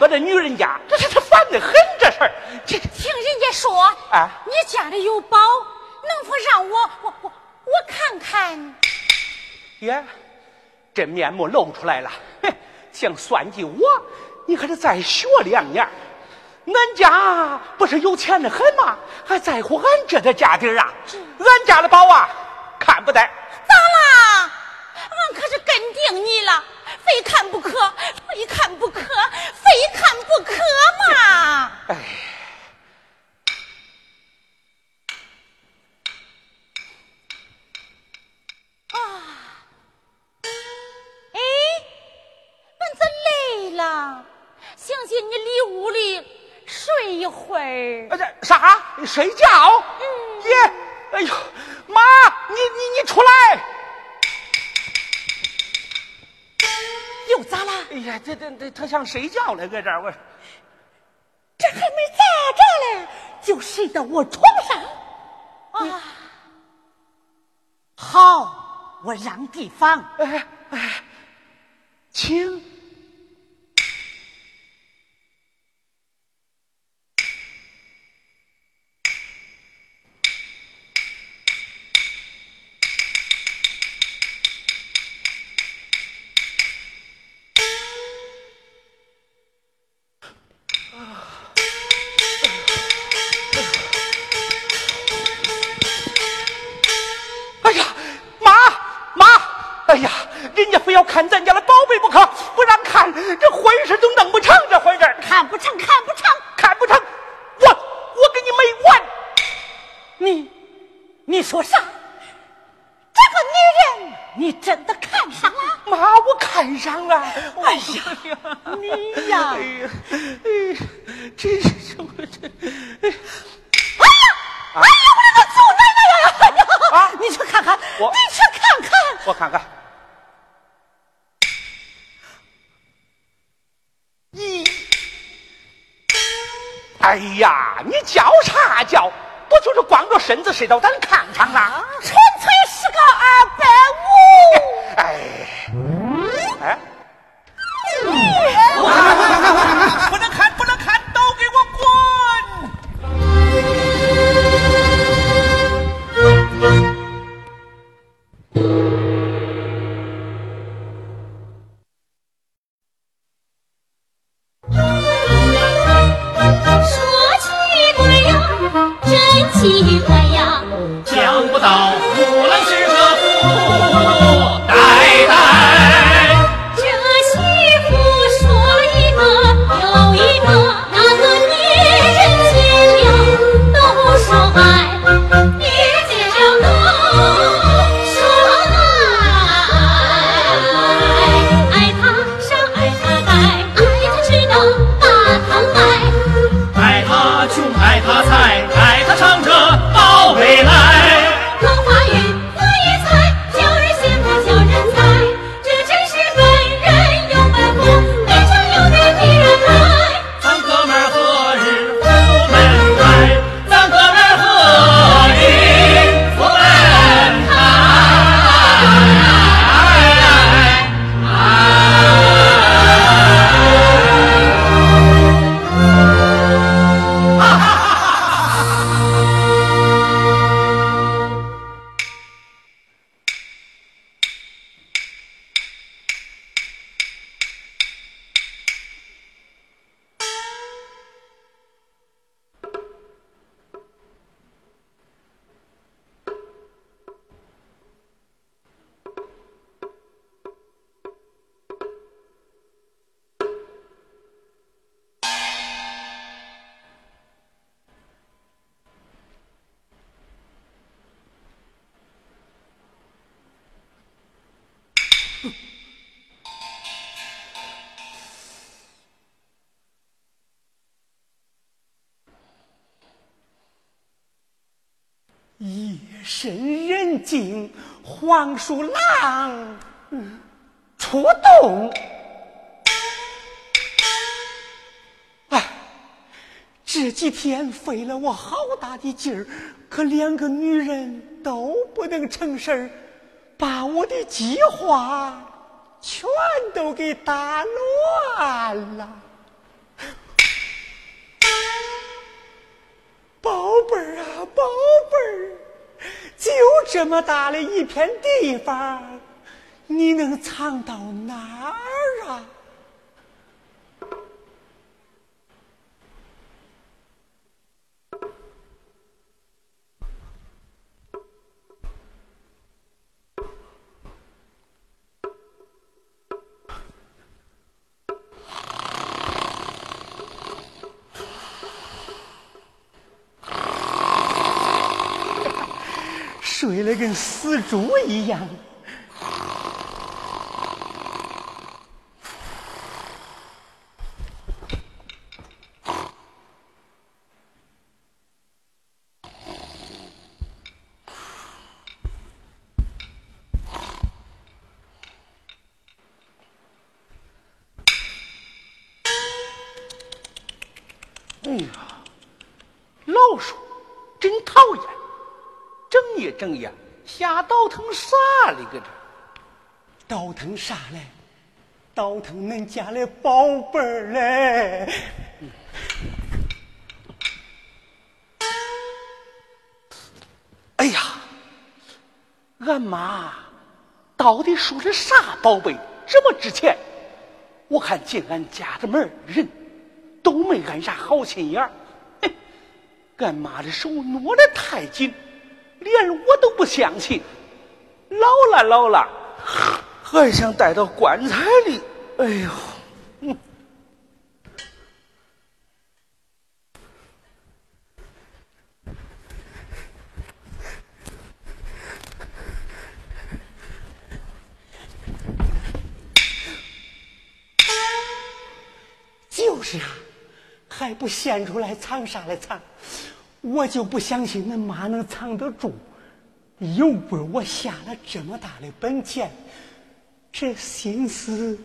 我这的女人家，这是这烦的很，这事儿。这听人家说，啊，你家里有宝，能否让我我我我看看？耶，真面目露出来了，嘿，想算计我，你可得再学两年。俺家不是有钱的很吗？还在乎俺这的家底儿啊？俺家的宝啊，看不得。咋啦？俺可是跟定你了。他想睡觉了，搁这儿我。这还没咋着嘞，就睡到我床上。啊，好，我让地方。哎呀，你叫啥叫？不就是光着身子睡到咱炕上啊？纯粹是个二百五。哎，哎，深人静，黄鼠狼出动。哎，这几天费了我好大的劲儿，可两个女人都不能成事儿，把我的计划全都给打乱了。宝贝儿啊，宝，有这么大的一片地方，你能藏到哪儿啊？跟死猪一样。哎呀，老鼠真讨厌！整夜整夜瞎倒腾啥哩？搁这倒腾啥嘞？倒腾恁家的宝贝儿嘞！哎呀，俺妈到底说的啥宝贝这么值钱？我看进俺家的门人都没安啥好心眼儿。嘿俺妈的手挪得太紧，连我都不相信。老了老了，还想带到棺材里。哎呦，就是啊，还不现出来藏啥来藏？我就不相信恁妈能藏得住，又为我下了这么大的本钱，这心思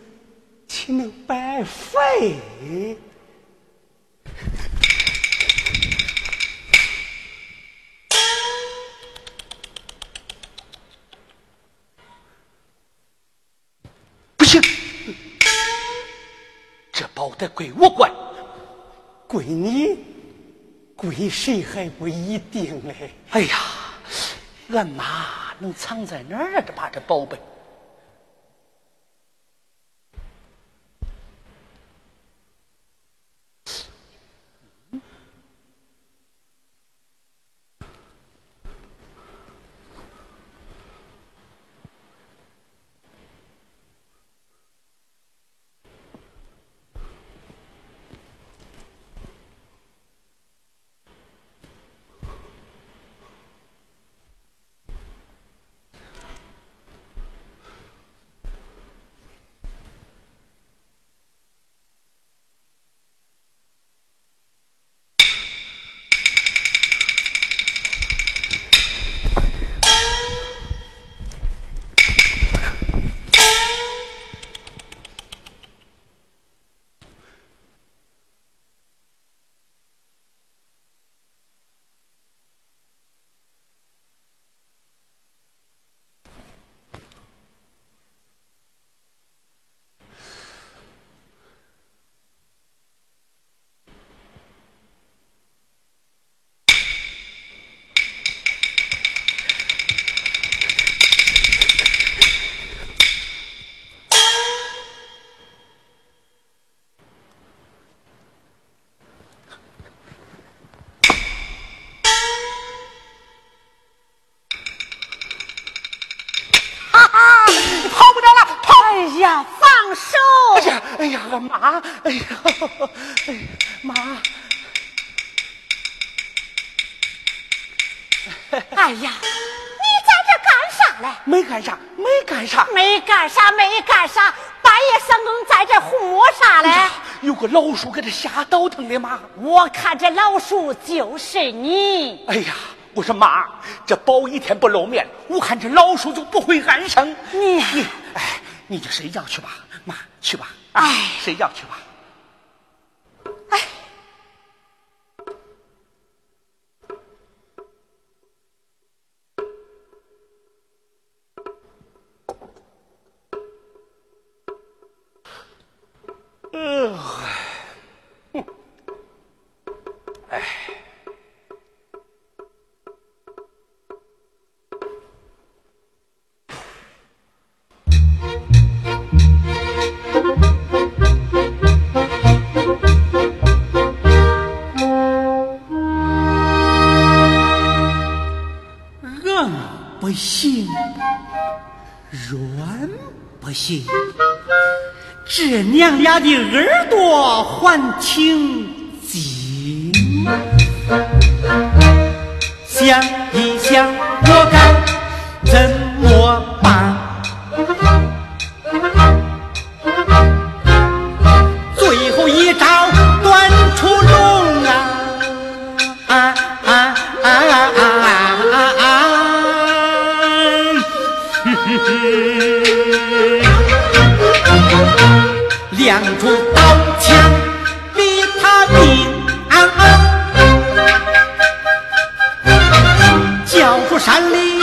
岂能白费？不行。这包得归我管，归你。归谁还不一定嘞。哎呀，俺妈能藏在哪儿啊？这把这宝贝。妈，哎呀，哎呀，妈！哎呀，你在这干啥嘞？没干啥，没干啥，没干啥，没干啥。半夜三更在这胡摸啥嘞？有个老鼠给他吓倒腾的妈。我看这老鼠就是你。哎呀，我说妈，这宝一天不露面，我看这老鼠就不会安生。你你，哎，你就睡觉去吧，妈，去吧。哎，睡觉去吧。这娘俩的耳朵还挺精。想一想，我该怎亮出刀枪逼他兵，交出山里，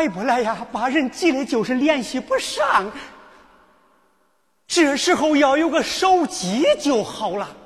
来，不来呀？把人急的就是联系不上。这时候要有个手机就好了。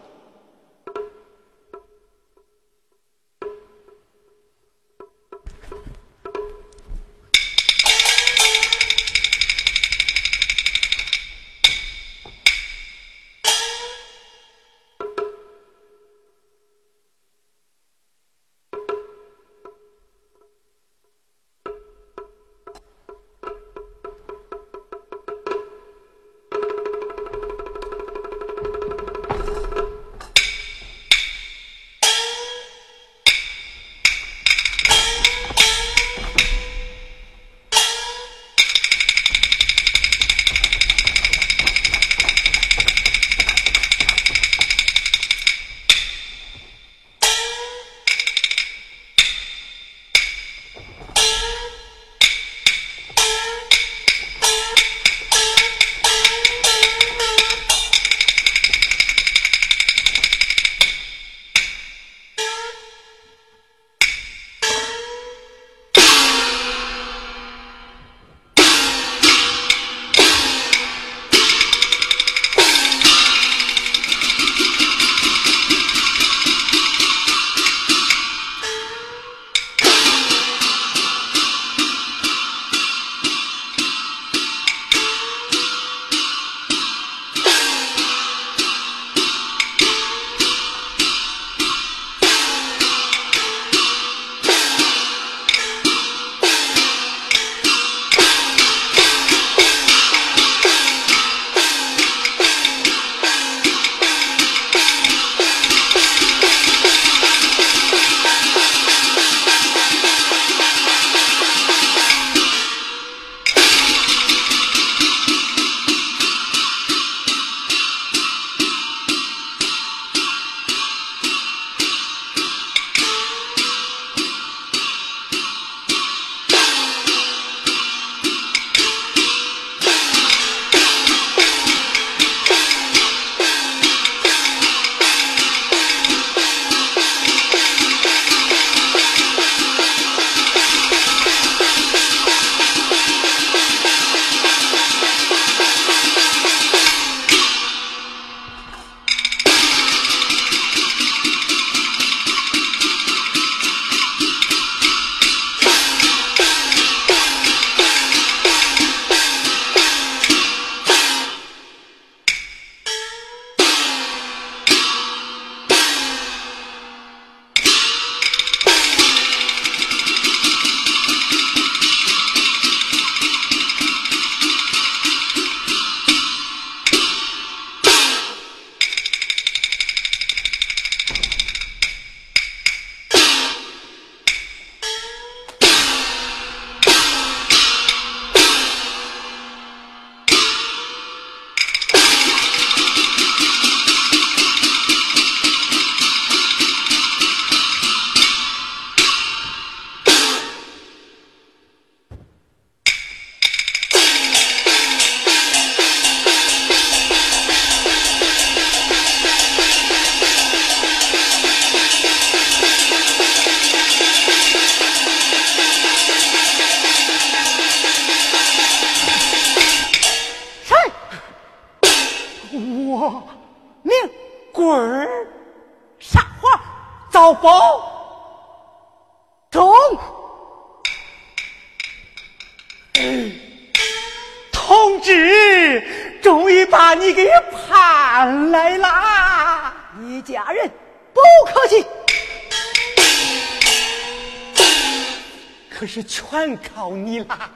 全靠你啦！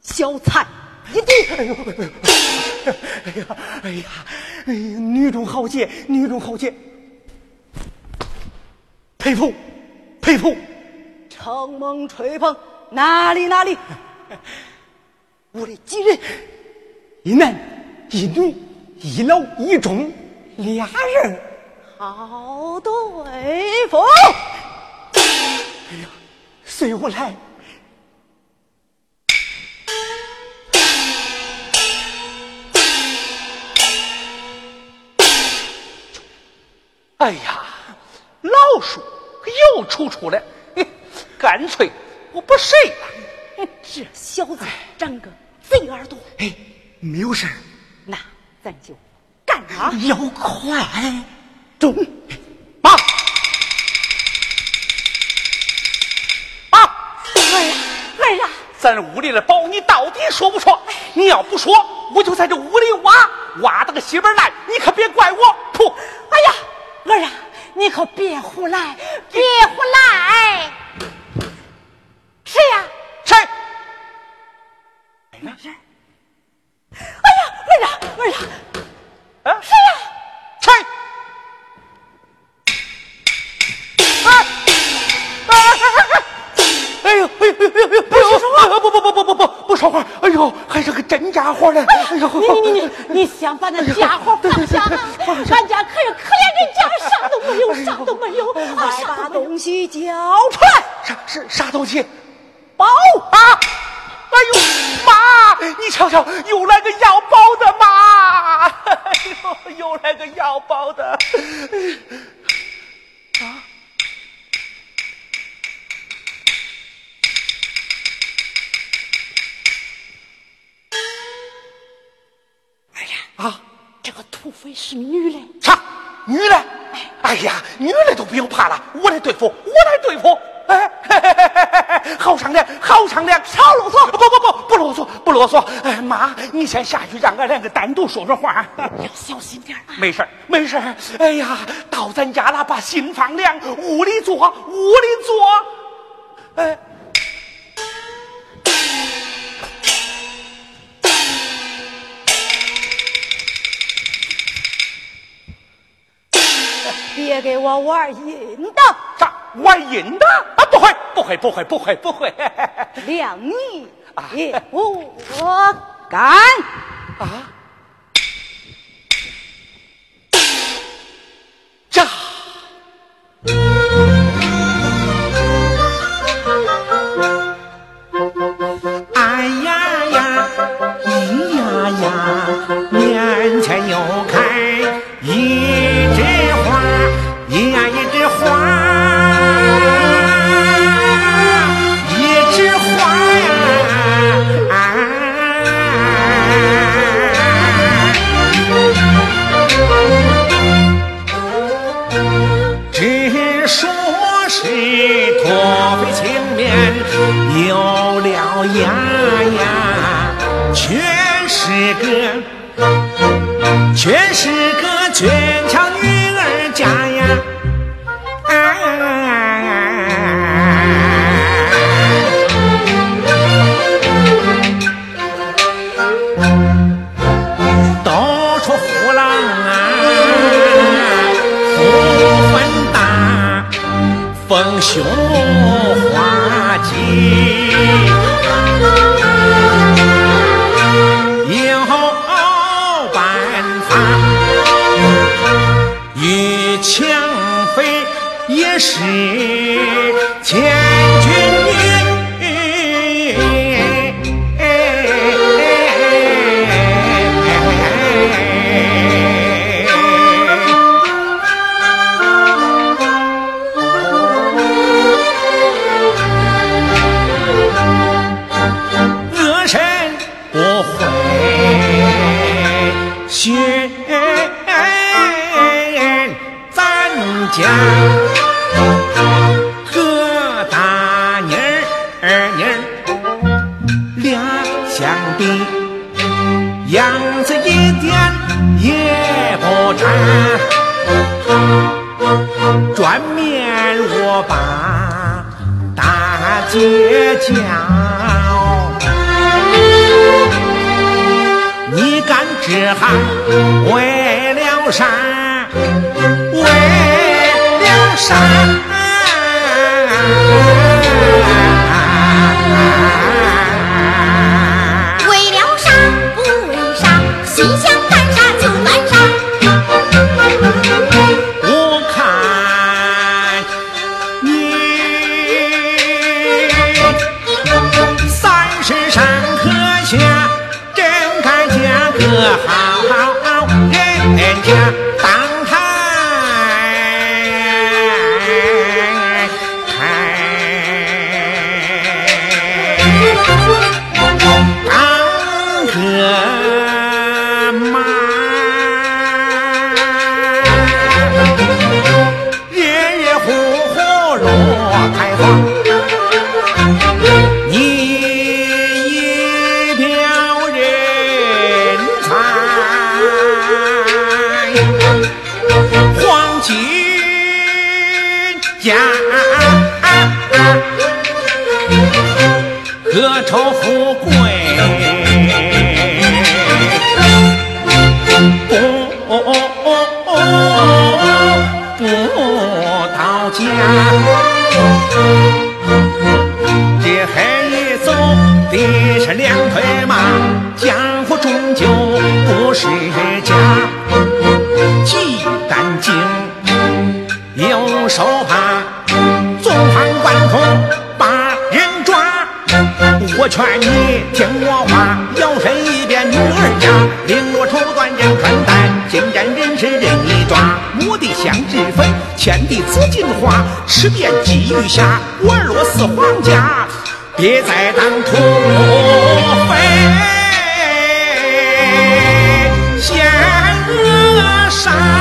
小菜一碟。哎呦，哎呀，哎呀，哎呀，女中豪杰，女中豪杰，佩服，佩服！承蒙吹捧，哪里哪里，我的几人，一男一女，一老一中，俩人。好对付。哎呀随我来。哎呀，老鼠又出出来，干脆我不睡了。这小子长个贼耳朵，哎，没有事儿那咱就干他。要快。中，妈，妈，儿呀儿呀，咱屋里的宝你到底说不说？你要不说，我就在这屋里挖，挖到个稀巴烂，你可别怪我。噗！哎呀，儿啊，你可别胡来，别胡来！谁呀？谁？哎呀，儿呀儿呀，啊？谁呀？不不不不不不不说话！哎呦，还是个真家伙呢！哎呦，你你你你你想把那家伙放下啊！俺家可是可怜人家，啥都没有，啥都没有，快把东西交出来！啥是啥东西？包啊！哎呦妈！你瞧瞧，又来个要包的妈！哎呦，又来个要包的！这个土匪是女的，啥？女的？哎呀，女的都不用怕了，我来对付，我来对付。哎，嘿嘿嘿嘿嘿好商量，好商量，少啰嗦！不不不，不啰嗦，不啰嗦。哎妈，你先下去，让俺两个单独说说话。要小心点啊！没事儿没事儿哎呀，到咱家了，把心放凉，屋里坐，屋里坐。哎，别给我玩阴的，咋玩阴的？啊，不会，不会，不会，不会，不会。两你啊也不敢。啊？熊朝富贵劝你听我话摇身一变女儿家绫罗绸缎任穿戴金盏人钗任一抓我的香脂粉天地紫金花吃遍鸡鱼虾玩乐似皇家别再当土匪险恶杀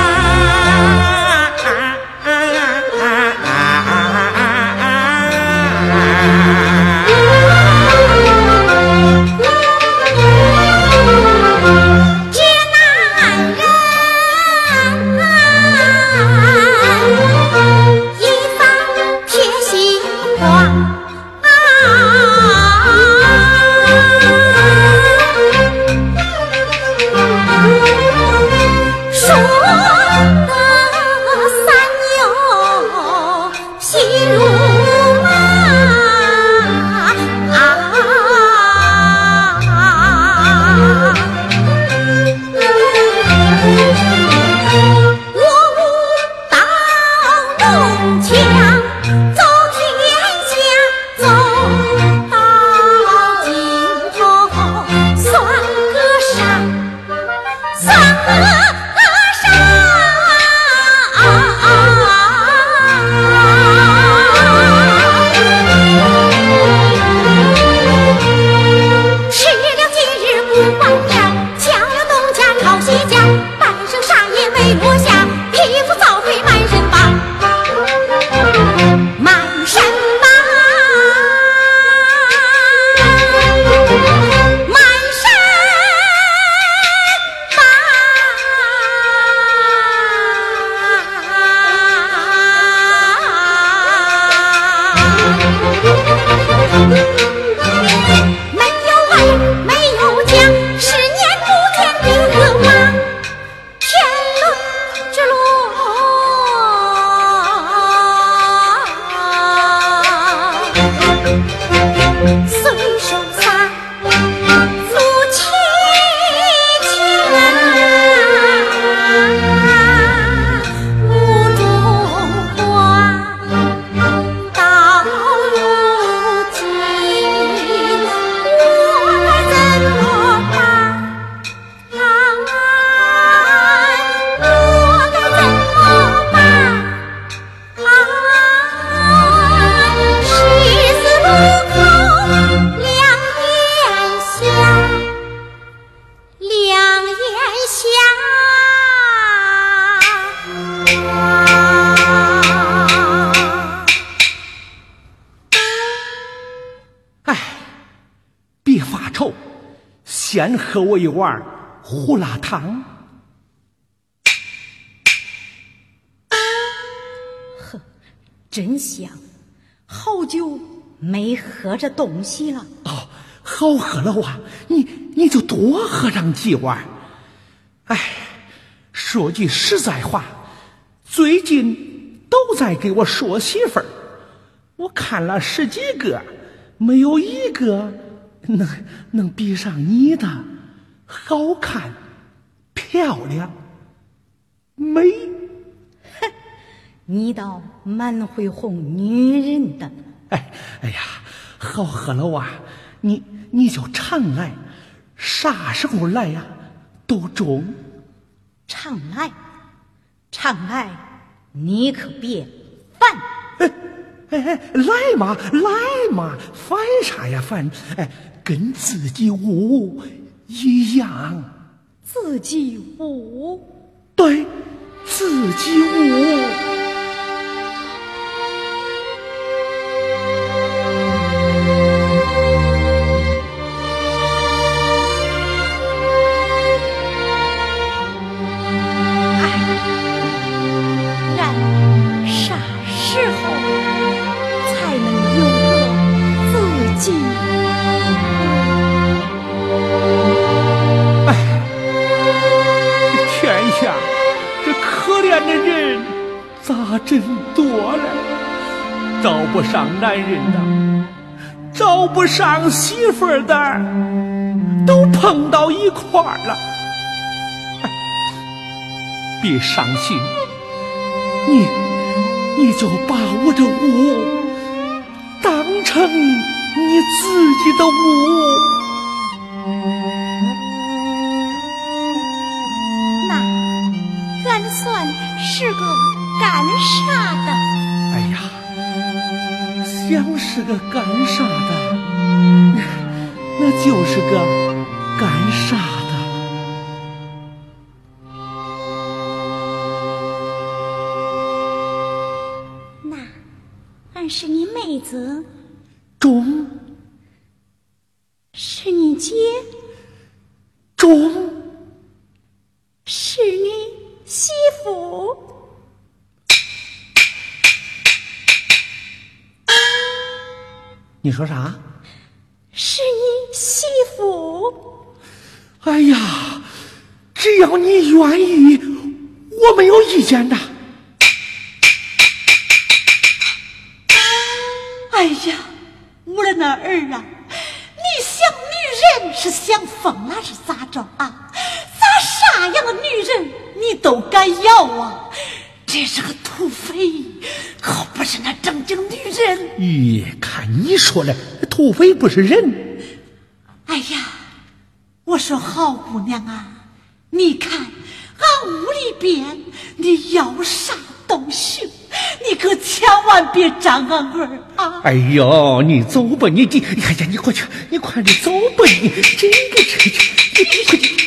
喝我一碗胡辣汤。呵，真香，好久没喝这东西了。哦，好喝了哇！你你就多喝上几碗。哎，说句实在话，最近都在给我说媳妇儿，我看了十几个，没有一个能能比上你的好看、漂亮、美。哼你倒蛮会哄女人的。哎哎呀，好喝了哇！你你就常来，啥时候来呀？都中。常来，常来，你可别烦。哎哎哎，来嘛来嘛，烦啥呀烦？哎，跟自己屋一样。自己无？对，自己屋。上男人的，找不上媳妇的，都碰到一块儿了。别伤心，你你就把我这屋当成你自己的屋。那俺算是个。干啥个干啥的，那就是个说啥？是你媳妇。哎呀，只要你愿意，我没有意见的。哎呀，我的那儿啊，你想女人是想疯了是咋着啊？咋啥样的女人你都敢要啊？这是个土匪，可不是那正经女人。咦，看你说的，土匪不是人。哎呀，我说好姑娘啊，你看俺屋里边，你要啥都行，你可千万别沾俺儿啊！哎呦，你走吧，你你，哎呀，你快去，你快点走吧，你这个这个，你快去。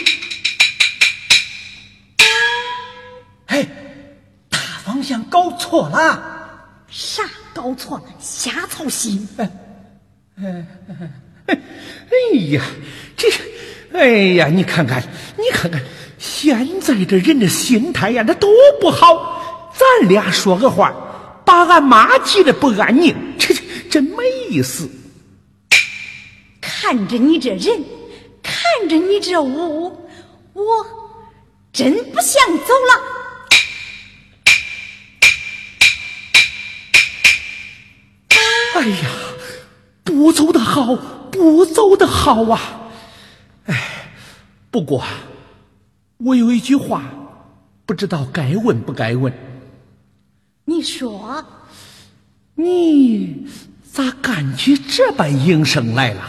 错了，啥搞错了？瞎操心！哎哎哎呀，这，哎呀，你看看，你看看，现在这人的心态呀，那都不好。咱俩说个话，把俺妈急得不安宁，这这真没意思。看着你这人，看着你这屋，我真不想走了。呀，不走的好，不走的好啊！哎，不过我有一句话，不知道该问不该问。你说，你咋干起这般营生来了？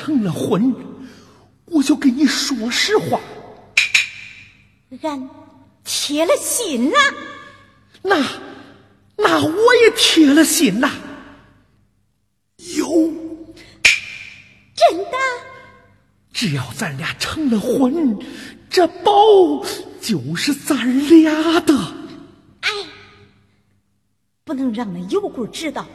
成了婚，我就跟你说实话。俺铁了心呐，那那我也铁了心呐。有，真的。只要咱俩成了婚，这宝就是咱俩的。哎，不能让那油棍知道，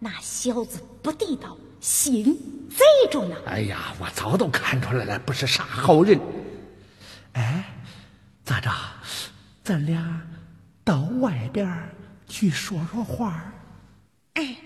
那小子不地道。心贼着呢！哎呀，我早都看出来了，不是啥好人。哎，咋着？咱俩到外边去说说话。哎。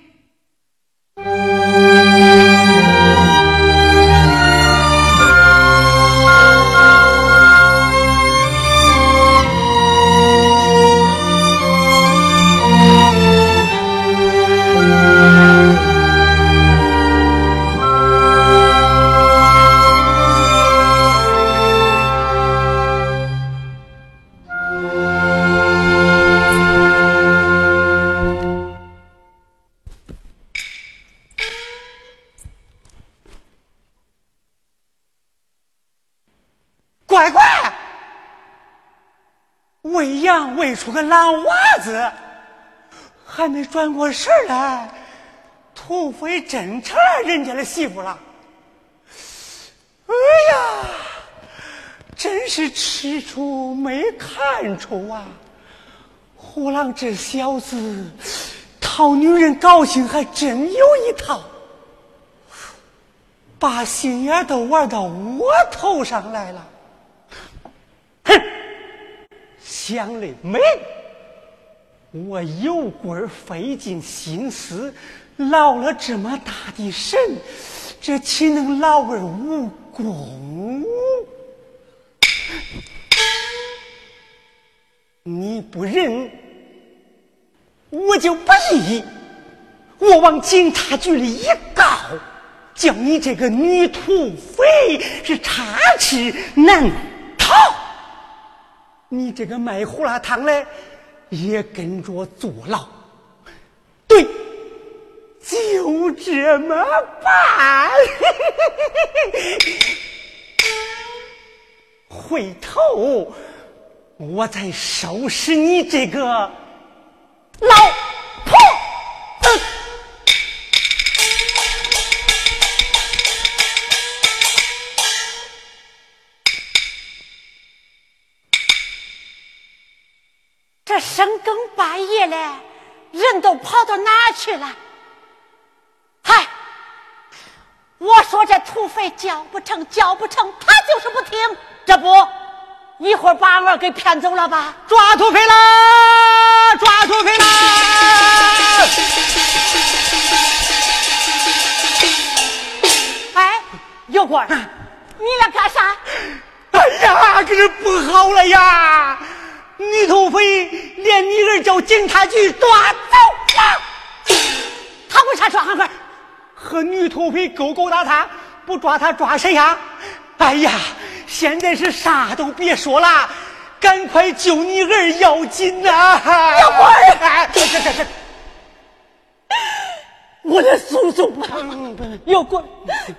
喂羊喂出个烂娃子，还没转过神来，土匪真成人家的媳妇了。哎呀，真是吃出没看出啊！虎狼这小子讨女人高兴还真有一套，把心眼都玩到我头上来了。哼！想的美。我有棍儿费尽心思劳了这么大的神，这岂能劳而无功？你不认，我就不义。我往警察局里一告，叫你这个女土匪是插翅难逃。你这个卖胡辣汤的也跟着坐牢。对，就这么办。回头我再收拾你这个老这深更半夜的，人都跑到哪儿去了？嗨，我说这土匪叫不成，叫不成，他就是不听。这不，一会儿把我给骗走了吧？抓土匪啦！抓土匪啦！哎，有官儿，你来干啥？哎呀，可是不好了呀！女土匪连你儿叫警察局抓走了，他为啥抓俺儿？和女土匪勾勾搭搭，不抓他抓谁呀？哎呀，现在是啥都别说了，赶快救你儿要紧呐！有官儿哎，这这这这，我的叔叔啊，有官儿，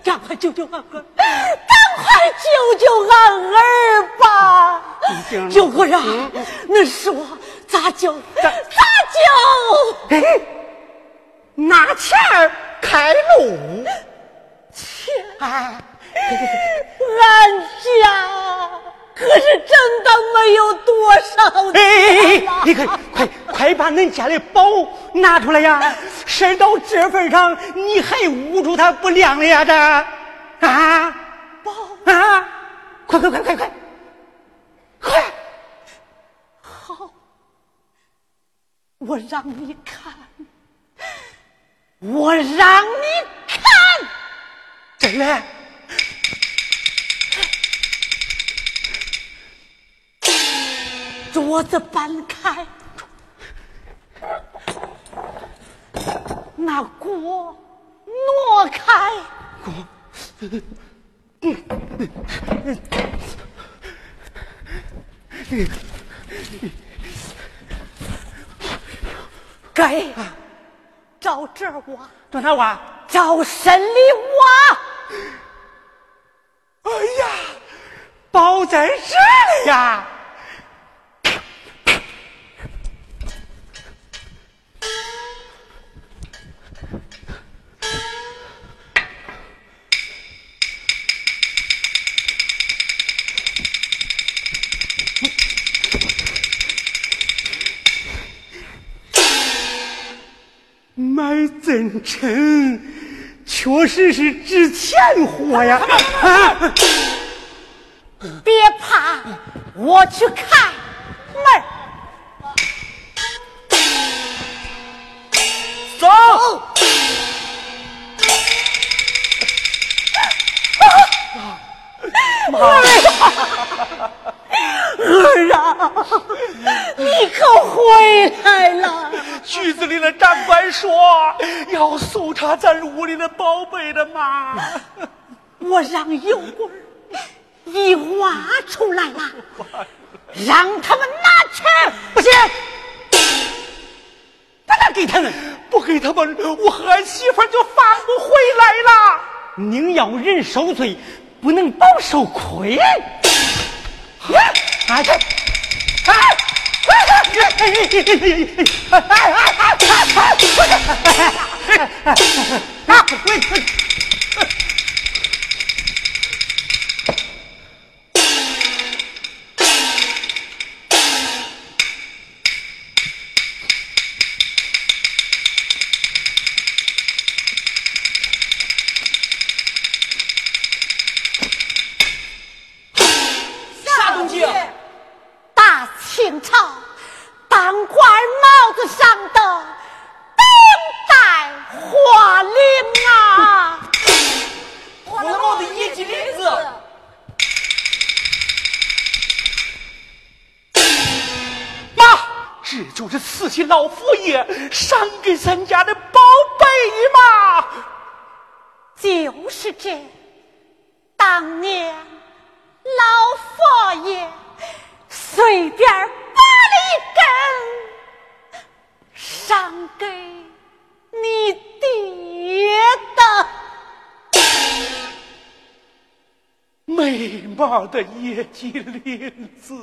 赶快救救俺儿，赶快救救俺儿吧！有官儿啊，恁说咋救？咋救？哎，拿钱儿开路，钱，哎，俺家可是真的没有多少哎。你快快快把恁家的宝拿出来呀！事到这份上，你还捂住他不亮了呀？这啊宝啊！快快快快快快！好，我让你看，我让你看。真的？桌子搬开，那锅挪开，锅给，找这儿挖，找他挖？找深里挖。哎呀，包在这里呀！真诚，确实是值钱货呀！啊，别怕，我去开门儿。走，儿啊，你可回来了！长官说要搜查咱屋里的宝贝的嘛。我让油棍儿一挖出来了，让他们拿去。不行，不能给他们，不给他们，我和俺媳妇就放不回来了。宁要人受罪，不能饱受亏。啊去！哎！哎哎哎哎哎哎哎哎！啊滚开滚滚滚滚滚老佛爷赏给咱家的宝贝嘛，就是这，当年老佛爷随便拔了一根，赏给你爹的。美貌的野鸡林子。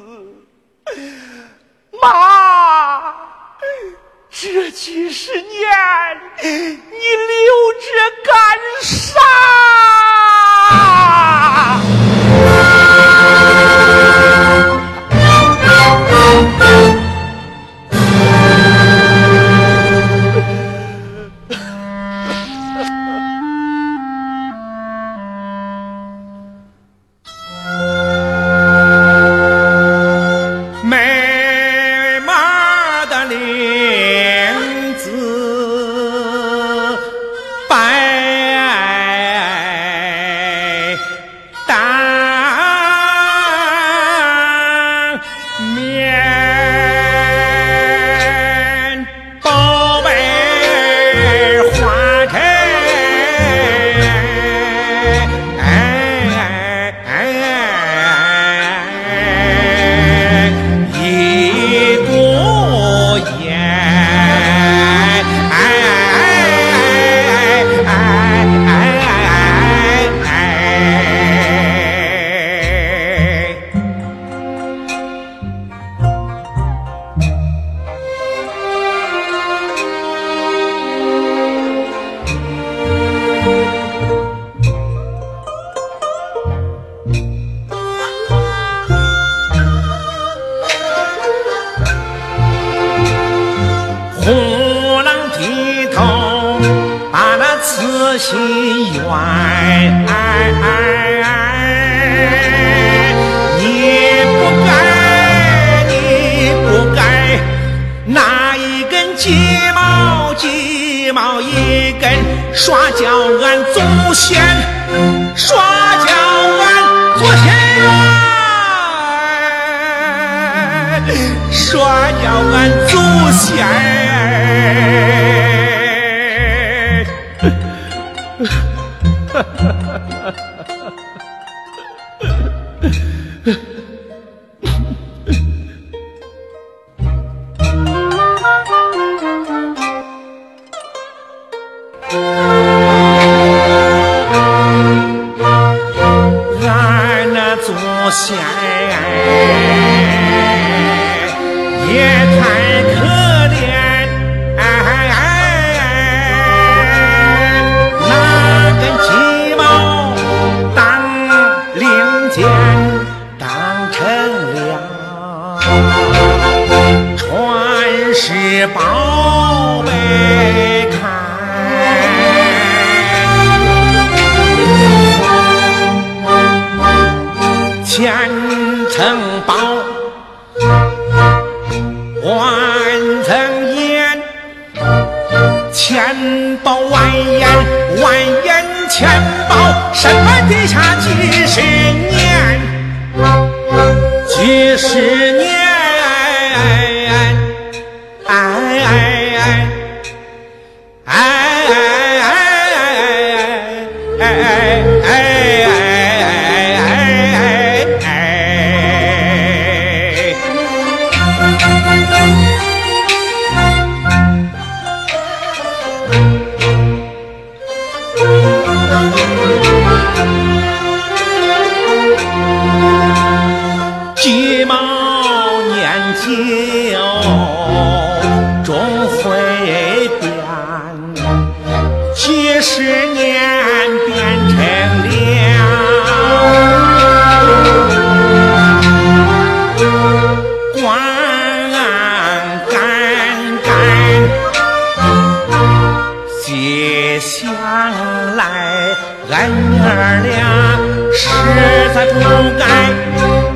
不该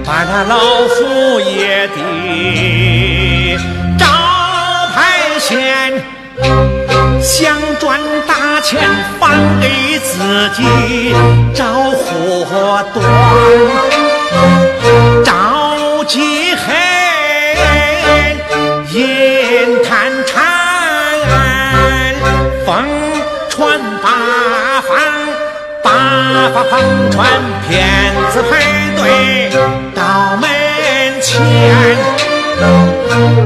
把那老佛爷的招牌掀，想赚大钱反给自己找祸端。横传，骗子排队到门前，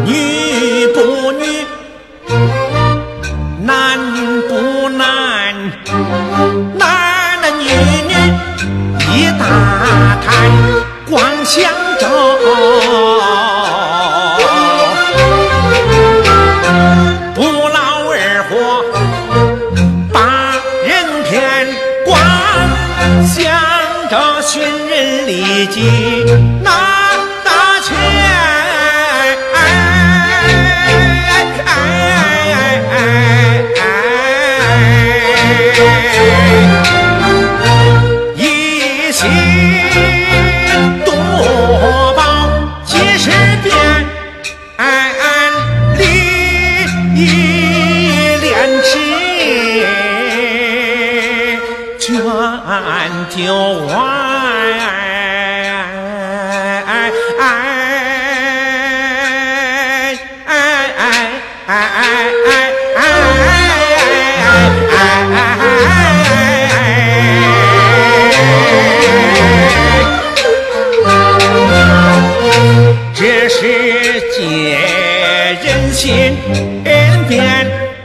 女不女，男不男，男男女女一大摊，光想着。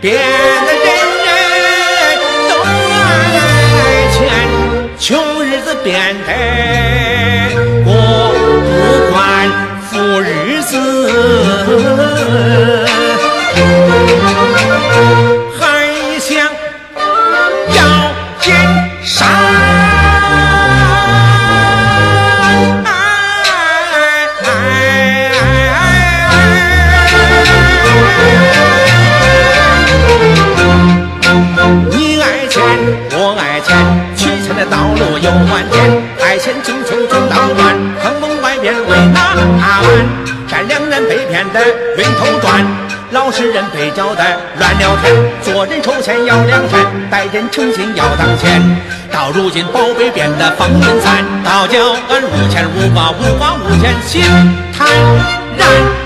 变的晕头转，老实人被交代乱了天。做人筹钱要良善，待人诚信要当先。到如今宝贝变得风云散，倒叫俺无钱无瓜无瓜无钱心坦然。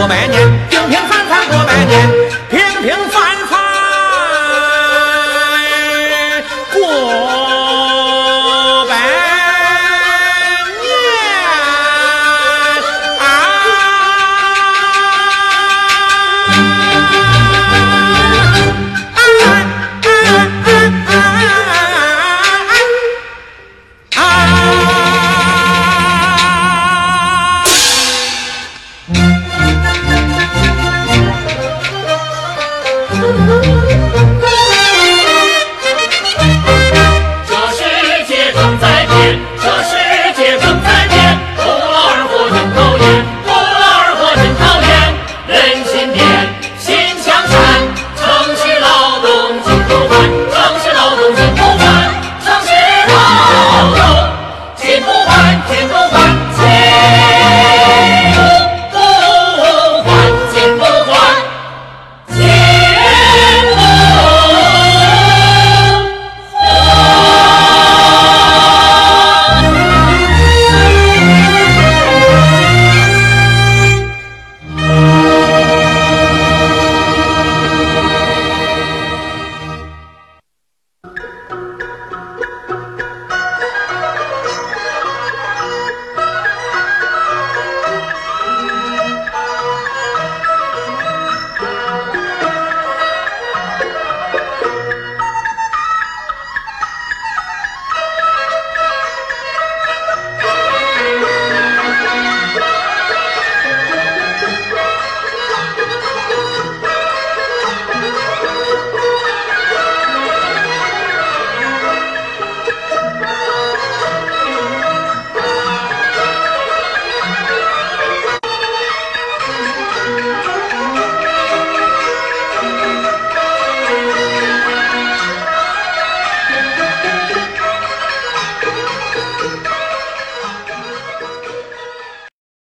凡过百年，